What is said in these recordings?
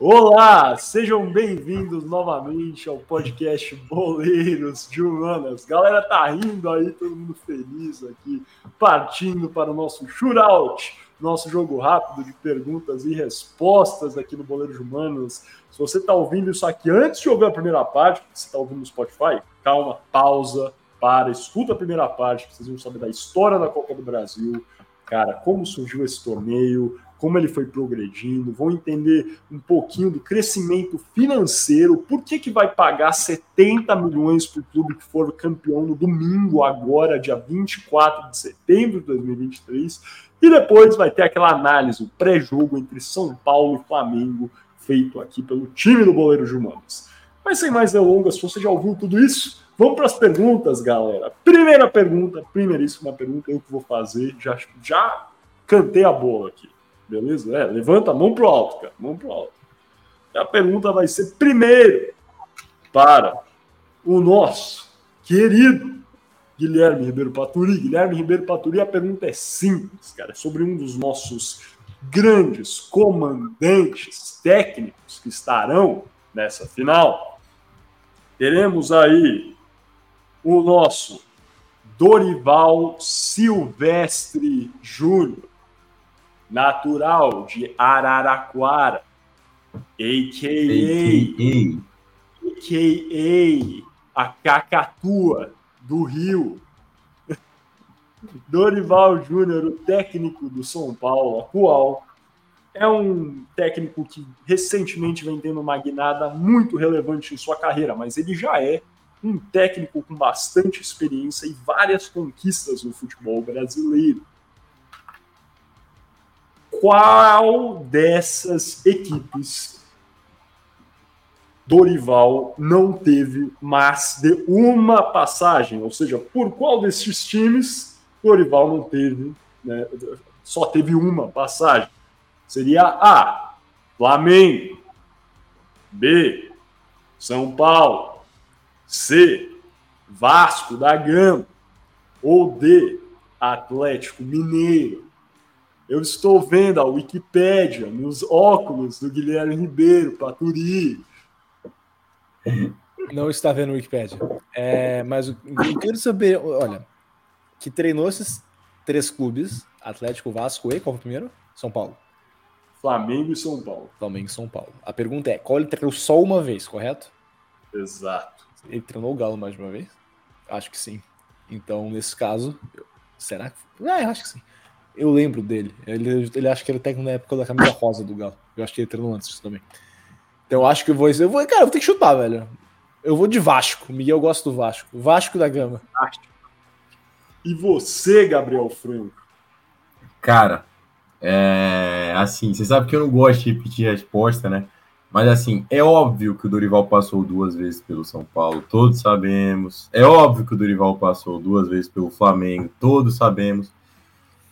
Olá, sejam bem-vindos novamente ao podcast Boleiros de Humanas. Galera tá rindo aí, todo mundo feliz aqui, partindo para o nosso shootout, nosso jogo rápido de perguntas e respostas aqui no Boleiros de Humanas. Se você tá ouvindo isso aqui antes de ouvir a primeira parte, você tá ouvindo no Spotify, calma, pausa, para, escuta a primeira parte, vocês vão saber da história da Copa do Brasil, cara, como surgiu esse torneio, como ele foi progredindo, vão entender um pouquinho do crescimento financeiro, por que, que vai pagar 70 milhões para o clube que for campeão no domingo, agora, dia 24 de setembro de 2023, e depois vai ter aquela análise, o pré-jogo entre São Paulo e Flamengo, feito aqui pelo time do Boleiro de Humanos. Mas sem mais delongas, se você já ouviu tudo isso, vamos para as perguntas, galera. Primeira pergunta, primeiríssima pergunta, eu que vou fazer, já, já cantei a bola aqui. Beleza? É, levanta a mão pro alto, cara. Mão pro alto. A pergunta vai ser primeiro para o nosso querido Guilherme Ribeiro Paturi. Guilherme Ribeiro Paturi, a pergunta é simples, cara. É sobre um dos nossos grandes comandantes técnicos que estarão nessa final. Teremos aí o nosso Dorival Silvestre Júnior natural de Araraquara, a.k.a. a.k.a. a Cacatua do Rio. Dorival Júnior, o técnico do São Paulo atual, é um técnico que recentemente vem tendo uma guinada muito relevante em sua carreira, mas ele já é um técnico com bastante experiência e várias conquistas no futebol brasileiro qual dessas equipes Dorival não teve mais de uma passagem? Ou seja, por qual desses times Dorival não teve, né, só teve uma passagem? Seria A, Flamengo, B, São Paulo, C, Vasco da Gama, ou D, Atlético Mineiro. Eu estou vendo a Wikipédia nos óculos do Guilherme Ribeiro, Paturi. Não está vendo a Wikipédia. É, mas eu quero saber, olha, que treinou esses três clubes, Atlético, Vasco e qual foi o primeiro? São Paulo. Flamengo e São Paulo. Flamengo e São Paulo. A pergunta é, qual ele treinou só uma vez, correto? Exato. Ele treinou o Galo mais de uma vez? Acho que sim. Então, nesse caso, será que... Ah, eu acho que sim. Eu lembro dele. Ele, ele acha que ele é técnico na época da camisa rosa do Galo. Eu acho que ele treinou antes também. Então eu acho que eu vou. Eu vou cara, eu vou ter que chutar, velho. Eu vou de Vasco. Miguel gosta do Vasco. Vasco da Gama. E você, Gabriel Franco? Cara, é. Assim, você sabe que eu não gosto de repetir resposta, né? Mas assim, é óbvio que o Dorival passou duas vezes pelo São Paulo, todos sabemos. É óbvio que o Dorival passou duas vezes pelo Flamengo, todos sabemos.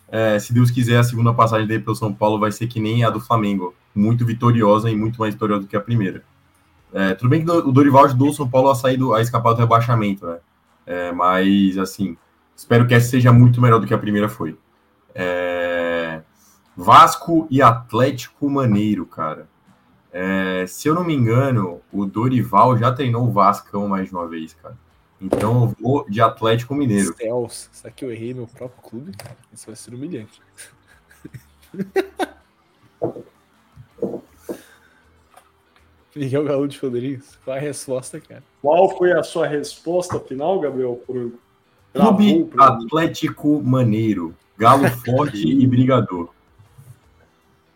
É, se Deus quiser, a segunda passagem dele pelo São Paulo vai ser que nem a do Flamengo, muito vitoriosa e muito mais vitoriosa do que a primeira. É, tudo bem que o Dorival ajudou o São Paulo a sair do, a escapar do rebaixamento, né? É, mas assim, espero que essa seja muito melhor do que a primeira foi. É, Vasco e Atlético Maneiro, cara. É, se eu não me engano, o Dorival já treinou o Vascão mais uma vez, cara. Então eu vou de Atlético Mineiro. Céus, será que eu errei meu próprio clube? Isso vai ser humilhante. Miguel Galo de Rodrigues, qual a resposta, cara? Qual foi a sua resposta final, Gabriel? Clube Atlético Maneiro, Galo Forte e Brigador.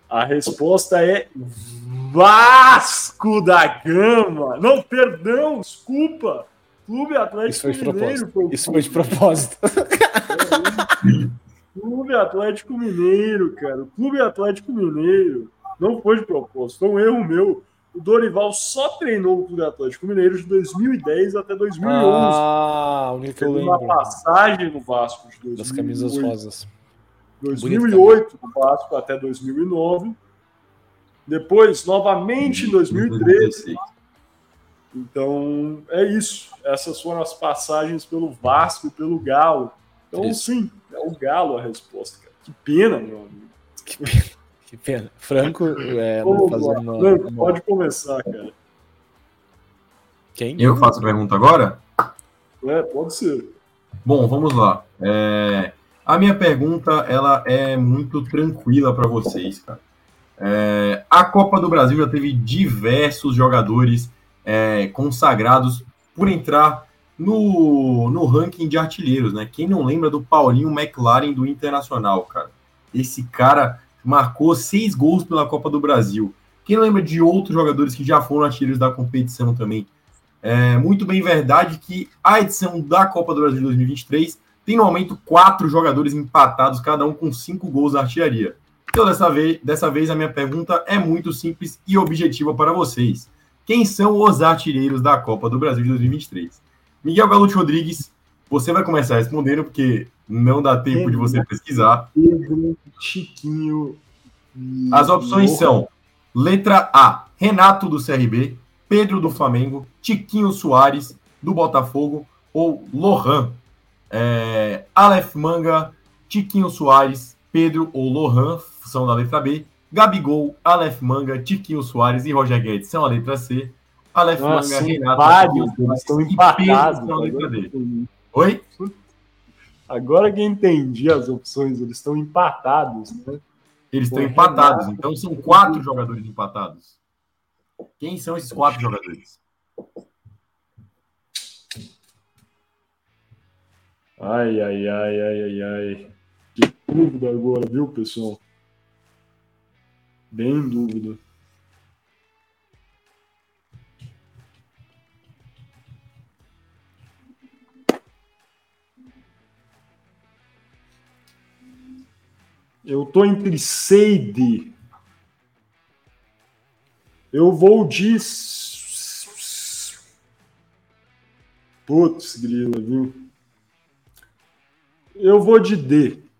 A resposta é Vasco da Gama. Não, perdão, desculpa. Clube Atlético Isso foi Mineiro. Propósito. Isso foi de propósito. Clube Atlético Mineiro, cara. O Clube Atlético Mineiro. Não foi de propósito, foi um erro meu. O Dorival só treinou o Clube Atlético Mineiro de 2010 até 2011. Ah, o que eu lembro. uma passagem no Vasco de 2008. Das camisas rosas. 2008 no Vasco até 2009. Depois, novamente em 2013, então, é isso. Essas foram as passagens pelo Vasco e pelo Galo. Então, sim, é o Galo a resposta, cara. Que pena, meu amigo. Que pena. Que pena. Franco, é, Ô, fazendo Franco, uma, uma- Pode começar, cara. Quem? Eu faço a pergunta agora? É, pode ser. Bom, vamos lá. É, A minha pergunta ela é muito tranquila para vocês, cara. É, A Copa do Brasil já teve diversos jogadores é, consagrados por entrar no, no ranking de artilheiros, né? Quem não lembra do Paulinho McLaren do Internacional, cara? Esse cara marcou seis gols pela Copa do Brasil. Quem lembra de outros jogadores que já foram artilheiros da competição também? É muito bem verdade que a edição da Copa do Brasil de 2023 tem no momento quatro jogadores empatados, cada um com cinco gols na artilharia. Então, dessa vez, dessa vez, a minha pergunta é muito simples e objetiva para vocês. Quem são os artilheiros da Copa do Brasil de 2023? Miguel Galute Rodrigues, você vai começar respondendo, porque não dá tempo de você pesquisar. Pedro, Chiquinho. As opções são: letra A, Renato do CRB, Pedro do Flamengo, Tiquinho Soares do Botafogo ou Lohan. É, Aleph Manga, Tiquinho Soares, Pedro ou Lohan são da letra B. Gabigol, Aleph Manga, Tiquinho Soares e Roger Guedes são a letra C. Aleph Nossa, Manga, Renato, vários, estão empatados. São a letra D. Oi? agora que eu entendi as opções, eles estão empatados, né? Eles estão empatados, Renato- então são quatro jogadores empatados. Quem são esses quatro jogadores? Ai, ai, ai, ai, ai, ai. Que dúvida agora, viu, pessoal? Bem em dúvida. Eu tô entre Seide. Eu vou de. Putz, grila, viu? Eu vou de D.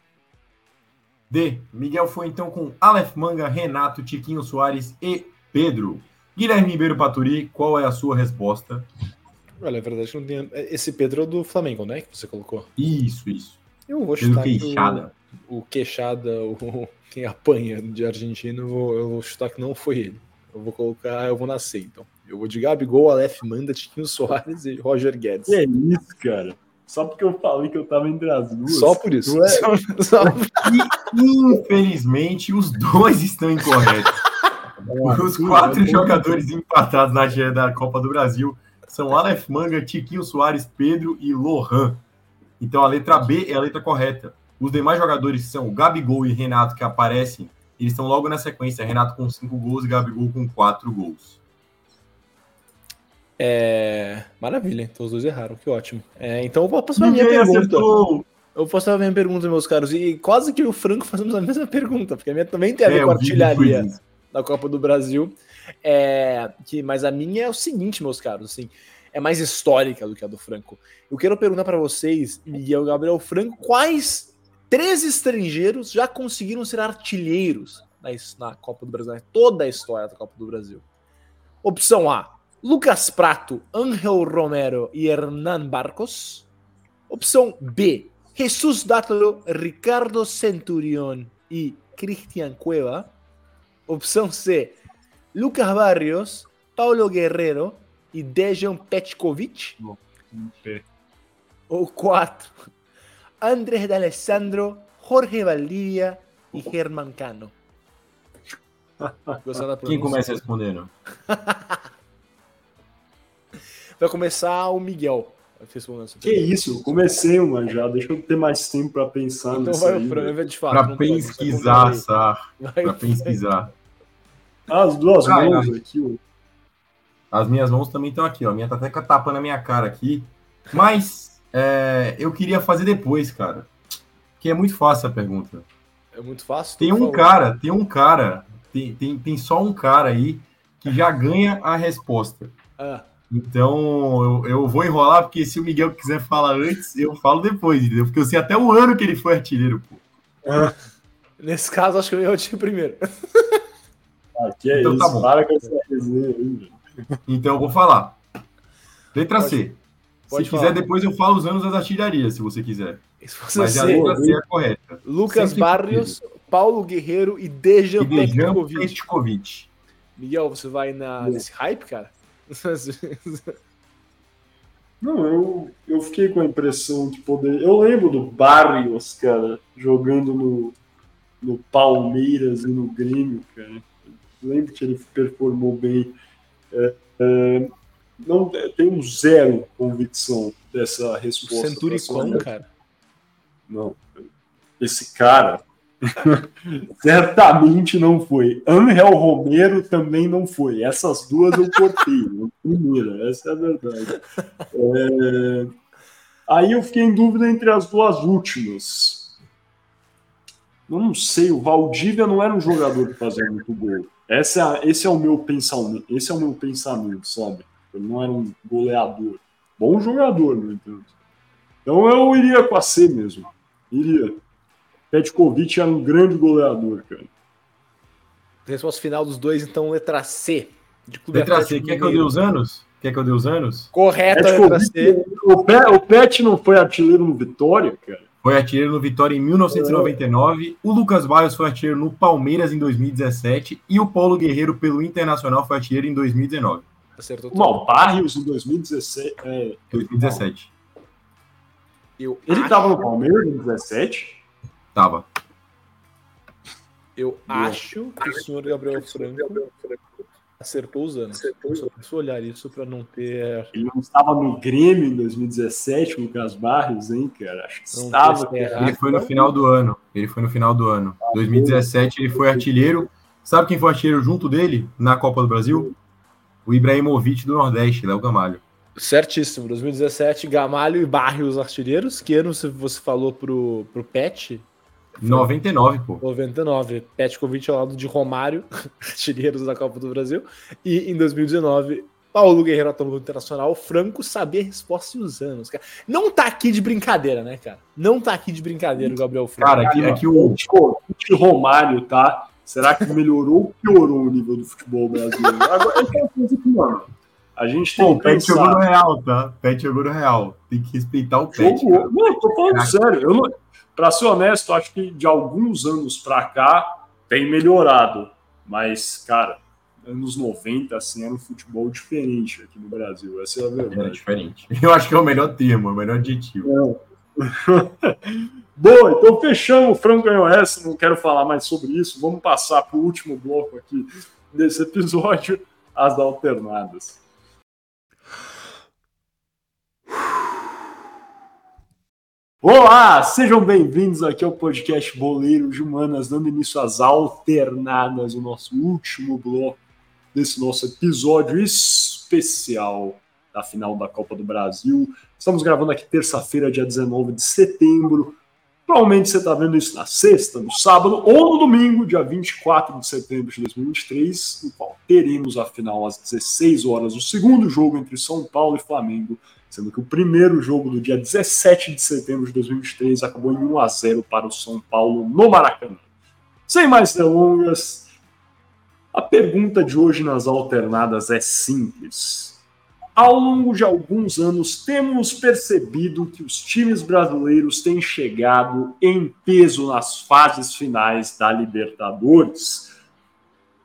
D. Miguel foi então com Aleph Manga, Renato, Tiquinho Soares e Pedro. Guilherme Ribeiro Paturi, qual é a sua resposta? Olha, é verdade que não tem. Esse Pedro é do Flamengo, né? Que você colocou. Isso, isso. Eu vou Pedro chutar que Queixada. o, o Queixada, o, quem apanha de argentino, eu vou, eu vou chutar que não foi ele. Eu vou colocar, eu vou nascer, então. Eu vou de Gabigol, Aleph Manda, Tiquinho Soares e Roger Guedes. Que é isso, cara? Só porque eu falei que eu tava entre as duas. Só por isso. É- Só- só- Infelizmente, os dois estão incorretos. Os quatro jogadores empatados na artilharia da Copa do Brasil são Aleph Manga, Tiquinho Soares, Pedro e Lohan. Então a letra B é a letra correta. Os demais jogadores são o Gabigol e Renato que aparecem, eles estão logo na sequência. Renato com cinco gols e Gabigol com quatro gols. É, Maravilha, então os dois erraram, que ótimo. É, então eu vou passar a minha pergunta. acertou. Eu vou passar a minha pergunta, meus caros. E quase que o Franco fazemos a mesma pergunta, porque a minha também tem a ver É, com vi artilharia. da Copa do Brasil. É, que, mas a minha é o seguinte, meus caros, assim, é mais histórica do que a do Franco. Eu quero perguntar para vocês, Miguel Gabriel Franco, quais três estrangeiros já conseguiram ser artilheiros na, na Copa do Brasil, né? toda a história da Copa do Brasil? Opção A: Lucas Prato, Ángel Romero e Hernan Barcos. Opção B: Jesus Dátalo, Ricardo Centurión e Cristian Cueva. Opção C: Lucas Barrios, Paulo Guerrero e Dejan Petkovic. Ou 4: Andrés D'Alessandro, Jorge Valdivia e Germán Cano. Quem começa respondendo? Vai começar o Miguel. Que isso, eu comecei uma já. Deixa eu ter mais tempo pra pensar Então nisso vai aí. o Fran, velho. de fato. Para pesquisar, conta Sar. Vai Para pesquisar. As duas Ah, mãos aqui, ó. As minhas mãos também estão aqui, ó. A minha tá até com a minha cara aqui. Mas é, eu queria fazer depois, cara. Que é muito fácil a pergunta. É muito fácil. Tem um cara, tem um cara, tem, tem, tem só um cara aí que já ganha a resposta. Ah, Então eu, eu vou enrolar, porque se o Miguel quiser falar antes, eu falo depois, entendeu? Porque eu sei até o ano que ele foi artilheiro, pô. nesse caso, acho que eu ia te primeiro. Ah, que é Então isso, tá bom. para com essa resenha aí, velho. Então eu vou falar. Letra Pode- C. pode se falar. quiser, depois eu falo os anos das artilharias, se você quiser. Se você Mas a letra C é a correta. Lucas sempre Barrios, Paulo Guerreiro e Dejan E Dejan Petkovic. Petkovic. Miguel, você vai na, nesse hype, cara? Não, eu, eu fiquei com a impressão de poder. Eu lembro do Barrios, cara, jogando no, no Palmeiras e no Grêmio, cara. Eu lembro que ele performou bem. É, é, não tenho zero convicção dessa resposta. Centuricon, cara. Não. Esse cara certamente não foi. Angel Romero também não foi. Essas duas eu cortei. Primeira, essa é a verdade. É... Aí eu fiquei em dúvida entre as duas últimas. Eu não sei, o Valdívia não era um jogador que fazia muito gol. Essa é, esse é o meu pensamento, esse é o meu pensamento, sabe? Ele não era um goleador. Bom jogador, no entanto. Então eu iria com a C mesmo. Iria. Petkovic era um grande goleador, cara. Resposta final dos dois, então, letra C. De letra C, quer que eu dê os anos? Quer que eu dê os anos? Correto, letra C. O Pet, o Pet não foi artilheiro no Vitória, cara? Foi artilheiro no Vitória em 1999. É. O Lucas Barros foi artilheiro no Palmeiras em 2017. E o Paulo Guerreiro, pelo Internacional, foi artilheiro em 2019. Acertou Não, Barrios em 2017. É... 2017. Eu Ele estava no Palmeiras em 2017? Tava. Eu acho que o senhor Gabriel Franco acertou os anos. Acertou. Só preciso olhar isso para não ter. Ele não estava no Grêmio em 2017, o Lucas Barrios, hein, cara? Acho que não estava. Ele foi no final do ano. Ele foi no final do ano. 2017 ele foi artilheiro. Sabe quem foi artilheiro junto dele na Copa do Brasil? O Ibrahimovic do Nordeste, Léo Gamalho. Certíssimo. 2017, Gamalho e Barrios artilheiros. Que ano você falou pro, pro Pet? 99, pô. 99. Petkovic ao lado de Romário, artilheiros da Copa do Brasil. E em 2019, Paulo Guerreiro atuou internacional. Franco sabia a resposta e os anos. Cara. Não tá aqui de brincadeira, né, cara? Não tá aqui de brincadeira o Gabriel Franco. Cara, aqui, aqui o de Romário, tá? Será que melhorou ou piorou o nível do futebol brasileiro? Agora, é uma coisa que, mano, a gente tem Pô, que Pet jogou no Real, tá? Pet jogou no Real. Tem que respeitar o Pet. Jogou. Não, tô falando Caraca. sério. Eu não... Pra ser honesto, acho que de alguns anos pra cá tem melhorado. Mas, cara, anos 90, assim, era um futebol diferente aqui no Brasil. Essa é a verdade. É diferente. Eu acho que é o melhor termo, o melhor adjetivo. É. Boa, então fechamos. O Franco ganhou essa, não quero falar mais sobre isso. Vamos passar para o último bloco aqui desse episódio, as alternadas. Olá, sejam bem-vindos aqui ao podcast Boleiro de Humanas, dando início às alternadas, o nosso último bloco desse nosso episódio especial da final da Copa do Brasil. Estamos gravando aqui terça-feira, dia 19 de setembro. Provavelmente você está vendo isso na sexta, no sábado ou no domingo, dia 24 de setembro de 2023, no qual teremos a final às 16 horas, o segundo jogo entre São Paulo e Flamengo sendo que o primeiro jogo do dia 17 de setembro de 2023 acabou em 1 a 0 para o São Paulo no Maracanã. Sem mais delongas, a pergunta de hoje nas alternadas é simples. Ao longo de alguns anos, temos percebido que os times brasileiros têm chegado em peso nas fases finais da Libertadores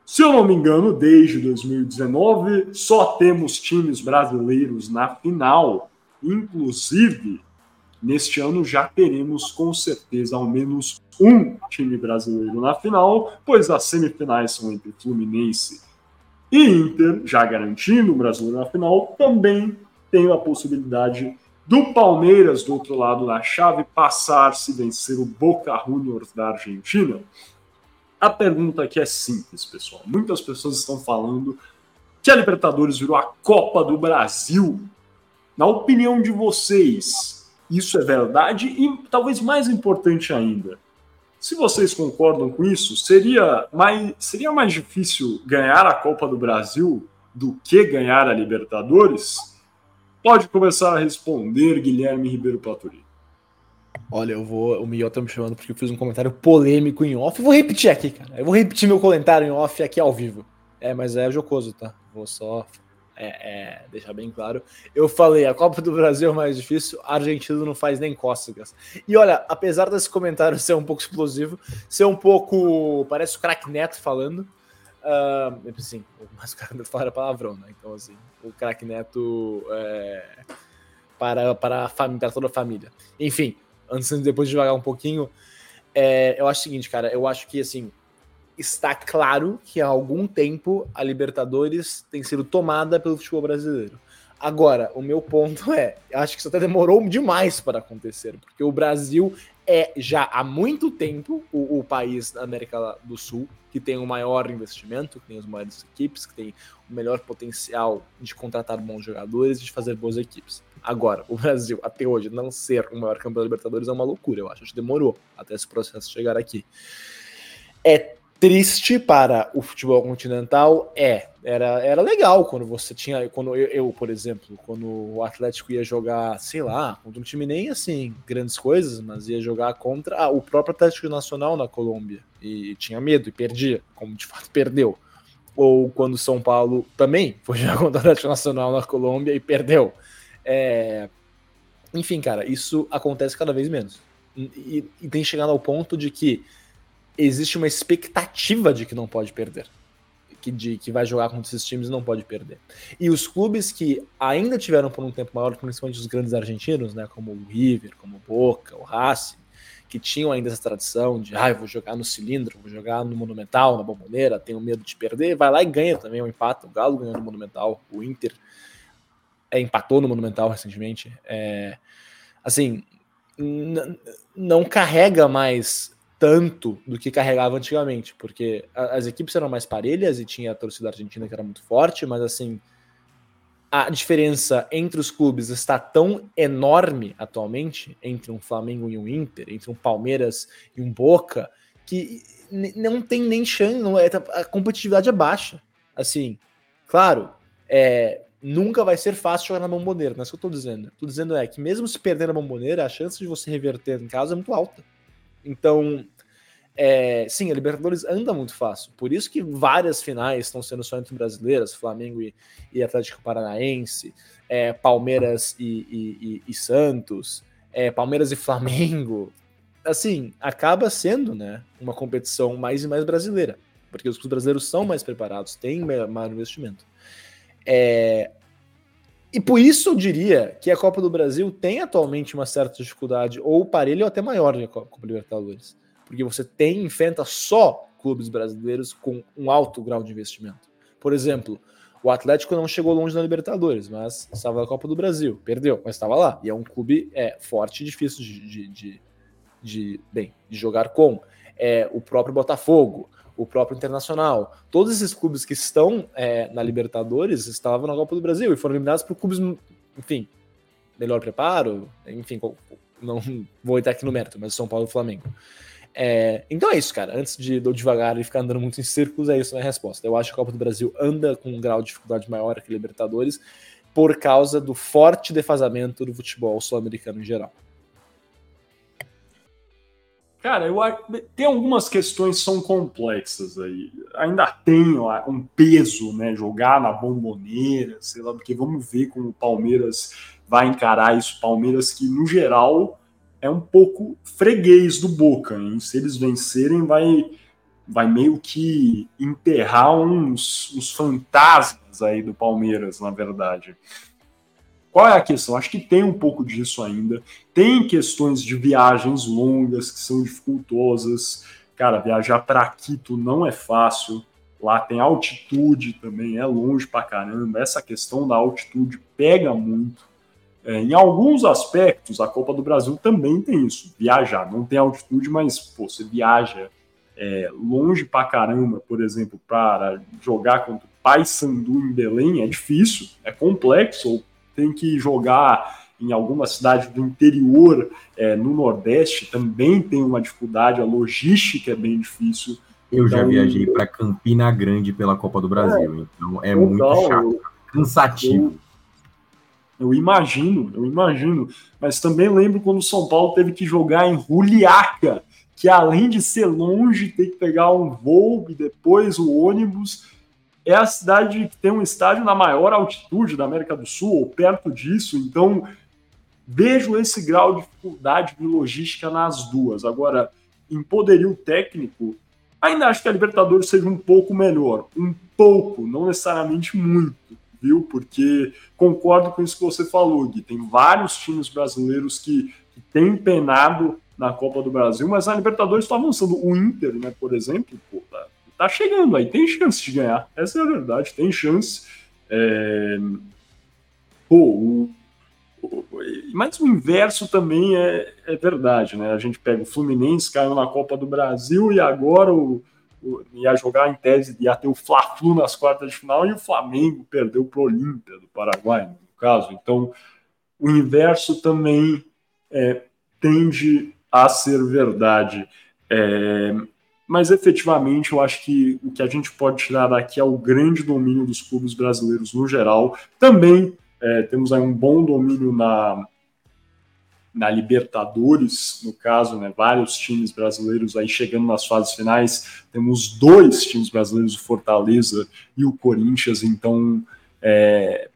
se eu não me engano, desde 2019, só temos times brasileiros na final. Inclusive, neste ano já teremos com certeza ao menos um time brasileiro na final, pois as semifinais são entre Fluminense e Inter, já garantindo o brasileiro na final. Também tem a possibilidade do Palmeiras, do outro lado da chave, passar se vencer o Boca Juniors da Argentina. A pergunta aqui é simples, pessoal. Muitas pessoas estão falando que a Libertadores virou a Copa do Brasil. Na opinião de vocês, isso é verdade? E talvez mais importante ainda, se vocês concordam com isso, seria mais, seria mais difícil ganhar a Copa do Brasil do que ganhar a Libertadores? Pode começar a responder, Guilherme Ribeiro Platuri. Olha, eu vou. O Miguel tá me chamando porque eu fiz um comentário polêmico em off. Eu vou repetir aqui, cara. Eu vou repetir meu comentário em off aqui ao vivo. É, mas é jocoso, tá? Vou só É, é, deixar bem claro. Eu falei, a Copa do Brasil é mais difícil, a Argentina não faz nem cócegas. E olha, apesar desse comentário ser um pouco explosivo, ser um pouco. Parece o craque Neto falando. Uh, sim, mas o cara Neto fala palavrão, né? Então, assim, o craque Neto é, para, para, a família, para toda a família. Enfim, antes depois de devagar um pouquinho, é, eu acho o seguinte, cara, eu acho que assim está claro que há algum tempo a Libertadores tem sido tomada pelo futebol brasileiro. Agora, o meu ponto é, acho que isso até demorou demais para acontecer, porque o Brasil é já há muito tempo o, o, país da América do Sul que tem o maior investimento, que tem as maiores equipes, que tem o melhor potencial de contratar bons jogadores e de fazer boas equipes. Agora, o Brasil, até hoje, não ser o maior campeão da Libertadores é uma loucura, eu acho. Acho que demorou até esse processo chegar aqui. É triste para o futebol continental é era, era legal quando você tinha quando eu, eu, por exemplo quando o Atlético ia jogar sei lá contra um time nem assim grandes coisas mas ia jogar contra ah, o próprio Atlético Nacional na Colômbia e, tinha medo e perdia como de fato perdeu ou quando São Paulo também foi jogar contra o Atlético Nacional na Colômbia e perdeu é... enfim cara isso acontece cada vez menos e, e tem chegado ao ponto de que existe uma expectativa de que não pode perder. Que, de, que vai jogar contra esses times e não pode perder. E os clubes que ainda tiveram por um tempo maior, principalmente os grandes argentinos, né, como o River, como o Boca, o Racing, que tinham ainda essa tradição de, ah, eu vou jogar no cilindro, vou jogar no Monumental, na Bomboneira, tenho medo de perder, vai lá e ganha também um empate. O Galo ganhou no Monumental, o Inter é, empatou no Monumental recentemente. É, assim, não carrega mais tanto do que carregava antigamente, porque as equipes eram mais parelhas e tinha a torcida argentina que era muito forte, mas assim, a diferença entre os clubes está tão enorme atualmente, entre um Flamengo e um Inter, entre um Palmeiras e um Boca, que não tem nem chance, não é, a competitividade é baixa. Assim, claro, é, nunca vai ser fácil jogar na bomboneira, não é isso que eu tô dizendo. Estou dizendo é que mesmo se perder na bomboneira, a chance de você reverter em casa é muito alta. Então, é, sim, a Libertadores anda muito fácil. Por isso que várias finais estão sendo só entre brasileiras, Flamengo e, e Atlético Paranaense, é, Palmeiras e, e, e Santos, é, Palmeiras e Flamengo. Assim, acaba sendo né, uma competição mais e mais brasileira, porque os brasileiros são mais preparados, têm maior investimento. É, e por isso eu diria que a Copa do Brasil tem atualmente uma certa dificuldade, ou parelho ou até maior que a Copa Libertadores. Porque você tem, enfrenta só clubes brasileiros com um alto grau de investimento. Por exemplo, o Atlético não chegou longe na Libertadores, mas estava na Copa do Brasil. Perdeu, mas estava lá. E é um clube é, forte e difícil de, de, de, de bem, de jogar com. É, o próprio Botafogo, o próprio Internacional. Todos esses clubes que estão é, na Libertadores estavam na Copa do Brasil e foram eliminados por clubes, enfim, melhor preparo, enfim, não vou entrar aqui no mérito, mas São Paulo e Flamengo. É, então é isso, cara. Antes de eu devagar e ficar andando muito em círculos, é isso a minha resposta. Eu acho que a Copa do Brasil anda com um grau de dificuldade maior que a Libertadores por causa do forte defasamento do futebol sul-americano em geral. Cara, eu tem algumas questões que são complexas aí. Ainda tem ó, um peso, né? Jogar na bomboneira, sei lá, porque vamos ver como o Palmeiras vai encarar isso. Palmeiras que, no geral, é um pouco freguês do Boca. Hein? Se eles vencerem, vai, vai meio que enterrar uns, uns fantasmas aí do Palmeiras, na verdade. Qual é a questão? Acho que tem um pouco disso ainda. Tem questões de viagens longas que são dificultosas. Cara, viajar para Quito não é fácil. Lá tem altitude também, é longe pra caramba. Essa questão da altitude pega muito. É, em alguns aspectos, a Copa do Brasil também tem isso. Viajar, não tem altitude, mas pô, você viaja é, longe pra caramba, por exemplo, para jogar contra o Paysandu em Belém é difícil, é complexo tem que jogar em alguma cidade do interior, é, no Nordeste, também tem uma dificuldade, a logística é bem difícil. Eu então, já viajei para Campina Grande pela Copa do Brasil, é, então é muito chato, cansativo. Eu, eu, imagino, eu imagino. Mas também lembro quando o São Paulo teve que jogar em Juliaca, que além de ser longe, tem que pegar um voo e depois o ônibus é a cidade que tem um estádio na maior altitude da América do Sul, ou perto disso, então vejo esse grau de dificuldade de logística nas duas. Agora, em poderio técnico, ainda acho que a Libertadores seja um pouco melhor. Um pouco, não necessariamente muito, viu? Porque concordo com isso que você falou, Gui. Tem vários times brasileiros que, que têm penado na Copa do Brasil, mas a Libertadores está avançando. O Inter, né, por exemplo, pô, tá, tá, chegando aí, tem chance de ganhar. Essa é a verdade, tem chance. É... Pô, o mas o inverso também é, é, verdade, né? A gente pega o Fluminense, caiu na Copa do Brasil e agora o, o ia jogar em tese, ia ter o Fla-Flu nas quartas de final e o Flamengo perdeu para o Olímpia do Paraguai, no caso. Então, o inverso também é, tende a ser verdade. É, mas efetivamente eu acho que o que a gente pode tirar daqui é o grande domínio dos clubes brasileiros no geral. Também é, temos aí um bom domínio na, na Libertadores, no caso, né, vários times brasileiros aí chegando nas fases finais. Temos dois times brasileiros, o Fortaleza e o Corinthians, então é,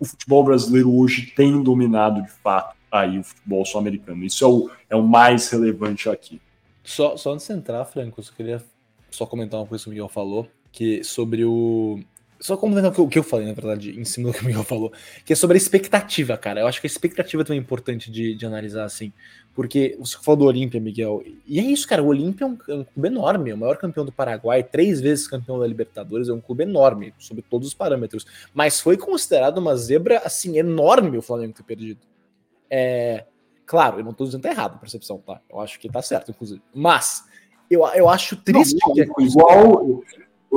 o futebol brasileiro hoje tem dominado de fato aí o futebol sul-americano. Isso é o, é o mais relevante aqui. Só, só antes de entrar, Franco, eu queria só comentar uma coisa que o Miguel falou, que sobre o, só complementar o que eu falei, na verdade, em cima do que o Miguel falou, que é sobre a expectativa, cara. Eu acho que a expectativa também é importante de, de analisar, assim. Porque você falou do Olímpia, Miguel, e é isso, cara. O Olímpia é um, é um, clube enorme, é o maior campeão do Paraguai, três vezes campeão da Libertadores, é um clube enorme, sobre todos os parâmetros. Mas foi considerado uma zebra, assim, enorme o Flamengo ter perdido. É. Claro, eu não tô dizendo que tá errado a percepção, tá? Eu acho que tá certo, inclusive. Mas, eu, eu acho triste. Não, que é igual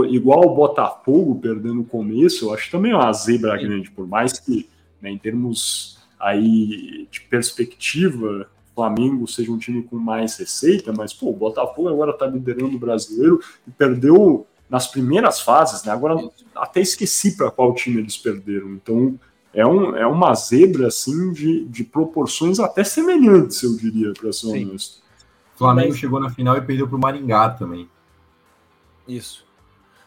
igual o Botafogo perdendo no começo, eu acho também uma zebra Sim. grande, por mais que né, em termos aí de perspectiva, o Flamengo seja um time com mais receita, mas pô, o Botafogo agora está liderando o brasileiro e perdeu nas primeiras fases, né? Agora até esqueci para qual time eles perderam. Então é, um, é uma zebra assim de, de proporções até semelhantes, eu diria, para ser Sim. honesto. O Flamengo mas... chegou na final e perdeu para o Maringá também. Isso.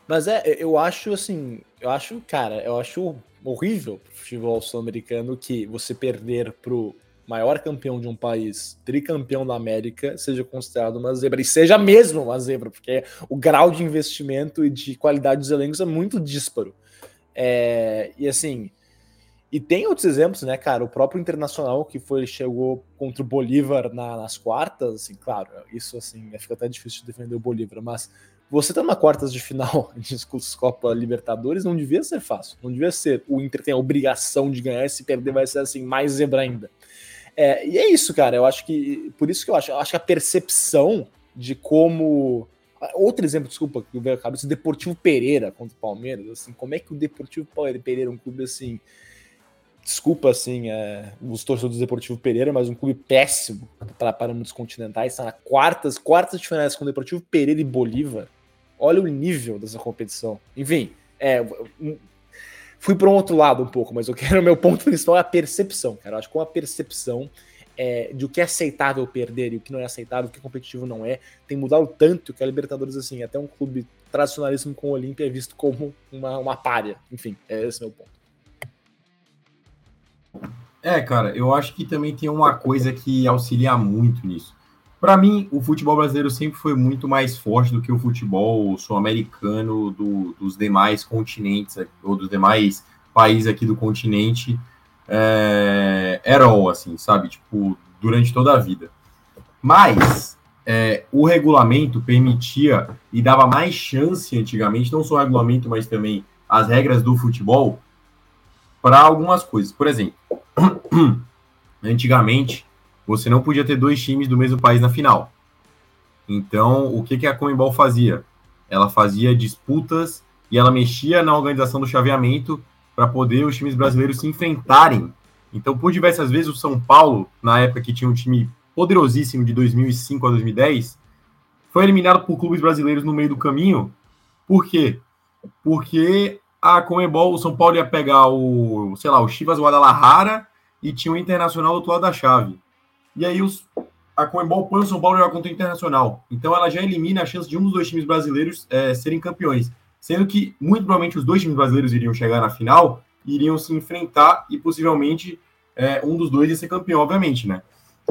Mas é, eu acho assim, eu acho, cara, eu acho horrível pro futebol sul-americano que você perder pro maior campeão de um país, tricampeão da América, seja considerado uma zebra. E seja mesmo uma zebra, porque o grau de investimento e de qualidade dos elencos é muito dísparo. É, e assim, e tem outros exemplos, né, cara? O próprio Internacional que foi chegou contra o Bolívar na, nas quartas, assim, claro, isso assim, fica até difícil de defender o Bolívar, mas você tá na quartas de final de Copa Libertadores, não devia ser fácil. Não devia ser. O Inter tem a obrigação de ganhar, se perder vai ser assim, mais zebra ainda. É, e é isso, cara. Eu acho que. Por isso que eu acho. Eu acho que a percepção de como. Outro exemplo, desculpa, que veio a cabeça, o Deportivo Pereira contra o Palmeiras. Assim, como é que o Deportivo Pereira um clube assim. Desculpa, assim, é, os torcedores do Deportivo Pereira, mas um clube péssimo para parâmetros continentais. Está na quartas, quartas de finais com o Deportivo Pereira e Bolívar Olha o nível dessa competição. Enfim, é, fui para um outro lado um pouco, mas eu quero o meu ponto principal é a percepção, cara. Eu acho que com a percepção é, de o que é aceitável perder e o que não é aceitável, o que é competitivo não é, tem mudado tanto que a Libertadores, assim, até um clube tradicionalíssimo com o Olímpia é visto como uma, uma párea. Enfim, é esse meu ponto. É, cara, eu acho que também tem uma coisa que auxilia muito nisso. Para mim, o futebol brasileiro sempre foi muito mais forte do que o futebol sul-americano do, dos demais continentes, ou dos demais países aqui do continente. É, era all, assim, sabe? Tipo, durante toda a vida. Mas é, o regulamento permitia e dava mais chance antigamente, não só o regulamento, mas também as regras do futebol, para algumas coisas. Por exemplo, antigamente você não podia ter dois times do mesmo país na final. Então, o que, que a Comembol fazia? Ela fazia disputas e ela mexia na organização do chaveamento para poder os times brasileiros se enfrentarem. Então, por diversas vezes, o São Paulo, na época que tinha um time poderosíssimo de 2005 a 2010, foi eliminado por clubes brasileiros no meio do caminho. Por quê? Porque a Comebol, o São Paulo ia pegar o, sei lá, o Chivas Guadalajara e tinha o Internacional do outro lado da chave. E aí os, a Comembol põe o São Paulo jogar contra o Internacional. Então ela já elimina a chance de um dos dois times brasileiros é, serem campeões. sendo que muito provavelmente os dois times brasileiros iriam chegar na final, iriam se enfrentar e possivelmente é, um dos dois ia ser campeão, obviamente, né?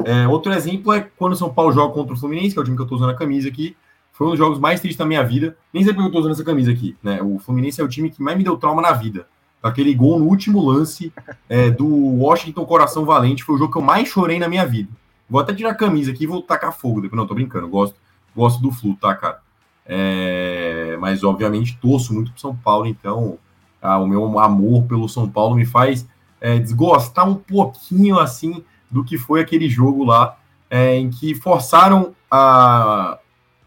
É, outro exemplo é quando o São Paulo joga contra o Fluminense, que é o time que eu tô usando a camisa aqui. Foi um dos jogos mais tristes da minha vida. Nem sei porque eu tô usando essa camisa aqui, né? O Fluminense é o time que mais me deu trauma na vida. Aquele gol no último lance é, do Washington Coração Valente foi o jogo que eu mais chorei na minha vida. Vou até tirar a camisa aqui e vou tacar fogo. Depois. Não, tô brincando. Gosto, gosto do Flu, tá, cara? É, mas, obviamente, torço muito pro São Paulo, então ah, o meu amor pelo São Paulo me faz é, desgostar um pouquinho, assim, do que foi aquele jogo lá, é, em que forçaram a,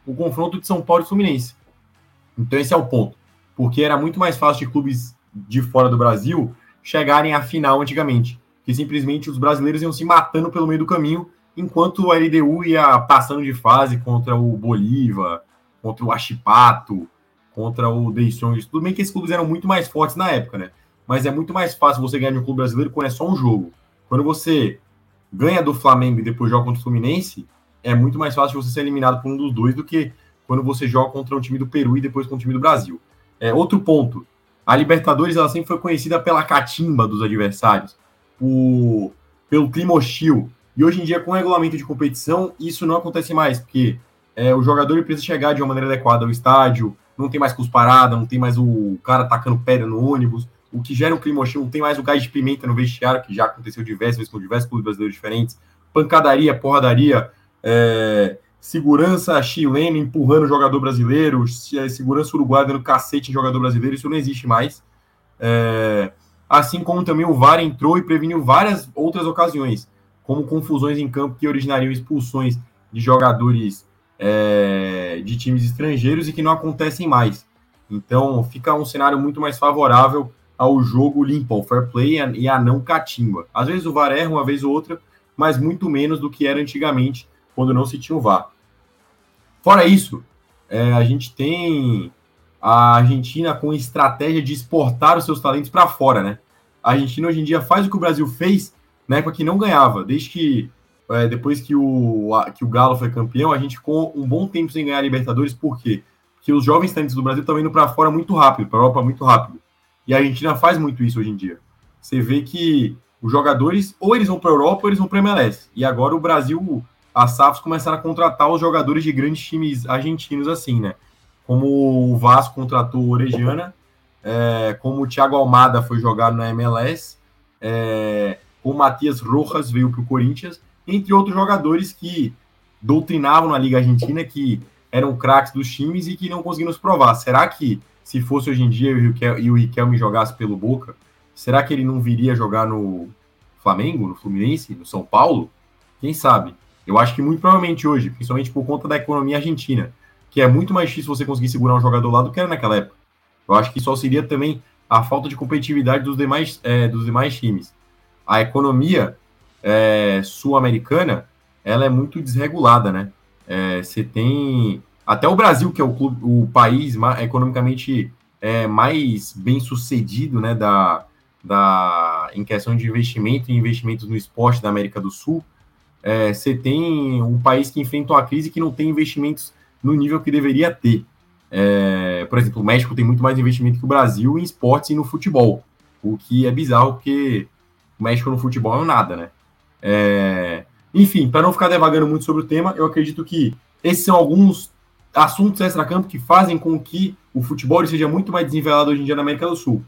o confronto de São Paulo e Fluminense. Então, esse é o ponto. Porque era muito mais fácil de clubes de fora do Brasil chegarem à final antigamente. Que simplesmente os brasileiros iam se matando pelo meio do caminho, enquanto a LDU ia passando de fase contra o Bolívar, contra o Achipato, contra o The Strongest. Tudo bem que esses clubes eram muito mais fortes na época, né? Mas é muito mais fácil você ganhar de um clube brasileiro quando é só um jogo. Quando você ganha do Flamengo e depois joga contra o Fluminense, é muito mais fácil você ser eliminado por um dos dois do que quando você joga contra um time do Peru e depois contra um time do Brasil. É, outro ponto, a Libertadores ela sempre foi conhecida pela catimba dos adversários, o, pelo clima hostil. E hoje em dia, com o regulamento de competição, isso não acontece mais, porque é, o jogador precisa chegar de uma maneira adequada ao estádio, não tem mais cusparada, não tem mais o cara tacando pedra no ônibus, o que gera um clima hostil, não tem mais o gás de pimenta no vestiário, que já aconteceu diversas vezes com diversos clubes brasileiros diferentes, pancadaria, porradaria, é, segurança chilena empurrando jogador brasileiro, é, segurança uruguaia dando cacete em jogador brasileiro, isso não existe mais. É, assim como também o VAR entrou e preveniu várias outras ocasiões, como confusões em campo que originariam expulsões de jogadores é, de times estrangeiros e que não acontecem mais. Então fica um cenário muito mais favorável ao jogo limpo, ao fair play e a não catimba. Às vezes o VAR erra uma vez ou outra, mas muito menos do que era antigamente, quando não se tinha o VAR. Fora isso, é, a gente tem a Argentina com estratégia de exportar os seus talentos para fora, né? A Argentina hoje em dia faz o que o Brasil fez na época que não ganhava, desde que é, depois que o, que o Galo foi campeão, a gente ficou um bom tempo sem ganhar a Libertadores, por quê? Porque os jovens talentos do Brasil estão indo para fora muito rápido, para a Europa muito rápido. E a Argentina faz muito isso hoje em dia. Você vê que os jogadores, ou eles vão para a Europa, ou eles vão para a MLS. E agora o Brasil, as SAFs começaram a contratar os jogadores de grandes times argentinos assim, né? Como o Vasco contratou o Orejana, é, como o Thiago Almada foi jogado na MLS, é, o Matias Rojas veio para o Corinthians, entre outros jogadores que doutrinavam na Liga Argentina, que eram craques dos times e que não conseguiram nos provar. Será que, se fosse hoje em dia e o Riquelme jogasse pelo Boca, será que ele não viria jogar no Flamengo, no Fluminense, no São Paulo? Quem sabe? Eu acho que muito provavelmente hoje, principalmente por conta da economia argentina, que é muito mais difícil você conseguir segurar um jogador lá do que era naquela época. Eu acho que só seria também a falta de competitividade dos demais, é, dos demais times. A economia é, sul-americana, ela é muito desregulada, né? É, você tem até o Brasil, que é o, clube, o país economicamente é, mais bem sucedido, né, da, da, em questão de investimento e investimentos no esporte da América do Sul, é, você tem um país que enfrenta uma crise que não tem investimentos no nível que deveria ter. É, por exemplo, o México tem muito mais investimento que o Brasil em esportes e no futebol, o que é bizarro, porque o México no futebol é nada, né? É... Enfim, para não ficar devagando muito sobre o tema, eu acredito que esses são alguns assuntos extra-campo que fazem com que o futebol seja muito mais desenvolvido hoje em dia na América do Sul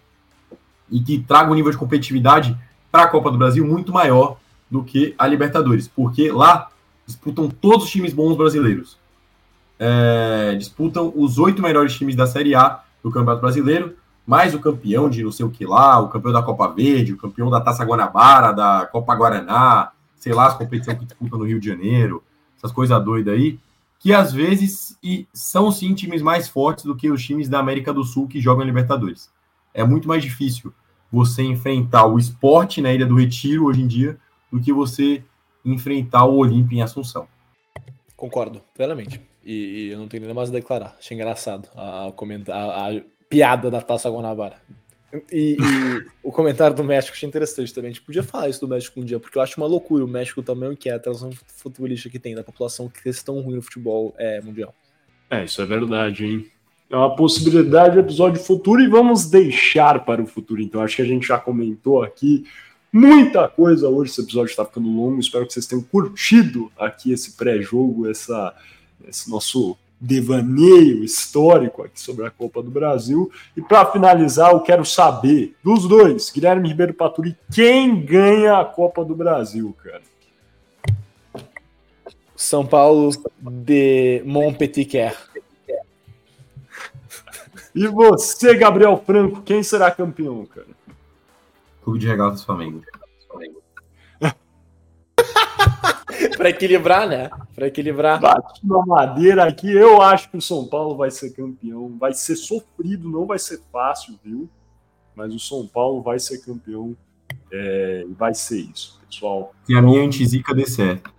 e que traga um nível de competitividade para a Copa do Brasil muito maior do que a Libertadores, porque lá disputam todos os times bons brasileiros. É, disputam os oito melhores times da Série A do Campeonato Brasileiro, mais o campeão de não sei o que lá, o campeão da Copa Verde, o campeão da Taça Guanabara, da Copa Guaraná, sei lá, as competições que disputam no Rio de Janeiro, essas coisas doidas aí, que às vezes e são sim times mais fortes do que os times da América do Sul que jogam Libertadores. É muito mais difícil você enfrentar o esporte na Ilha do Retiro hoje em dia do que você enfrentar o Olímpio em Assunção. Concordo, plenamente. E, e, eu não tenho nada mais a declarar. Achei engraçado a, a comentar, a, a piada da Taça Guanabara. E, e o comentário do México achei interessante também. A gente podia falar isso do México um dia, porque eu acho uma loucura o México também, que é a transição futebolística que tem da população que é tão ruim no futebol é, mundial. É, isso é verdade, hein? É uma possibilidade de episódio futuro e vamos deixar para o futuro. Então, acho que a gente já comentou aqui muita coisa hoje. Esse episódio está ficando longo. Espero que vocês tenham curtido aqui esse pré-jogo, essa, esse nosso devaneio histórico aqui sobre a Copa do Brasil. E para finalizar, eu quero saber dos dois, Guilherme Ribeiro Paturi, quem ganha a Copa do Brasil, cara? São Paulo de Montpellier. E você, Gabriel Franco, quem será campeão, cara? Clube de Regatas Flamengo. para equilibrar, né? Para equilibrar. Bate na madeira aqui. Eu acho que o São Paulo vai ser campeão. Vai ser sofrido, não vai ser fácil, viu? Mas o São Paulo vai ser campeão. É, vai ser isso, pessoal. E a minha antizica dê certo.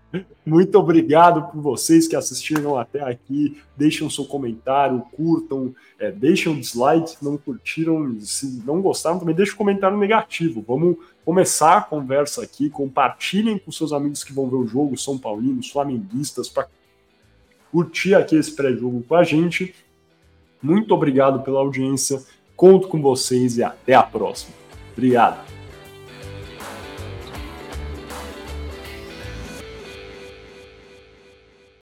Muito obrigado por vocês que assistiram até aqui. Deixem seu comentário, curtam, é, deixem um dislike se não curtiram, se não gostaram, também deixem um comentário negativo. Vamos começar a conversa aqui. Compartilhem com seus amigos que vão ver o jogo, São Paulinos, flamenguistas, para curtir aqui esse pré-jogo com a gente. Muito obrigado pela audiência. Conto com vocês e até a próxima. Obrigado.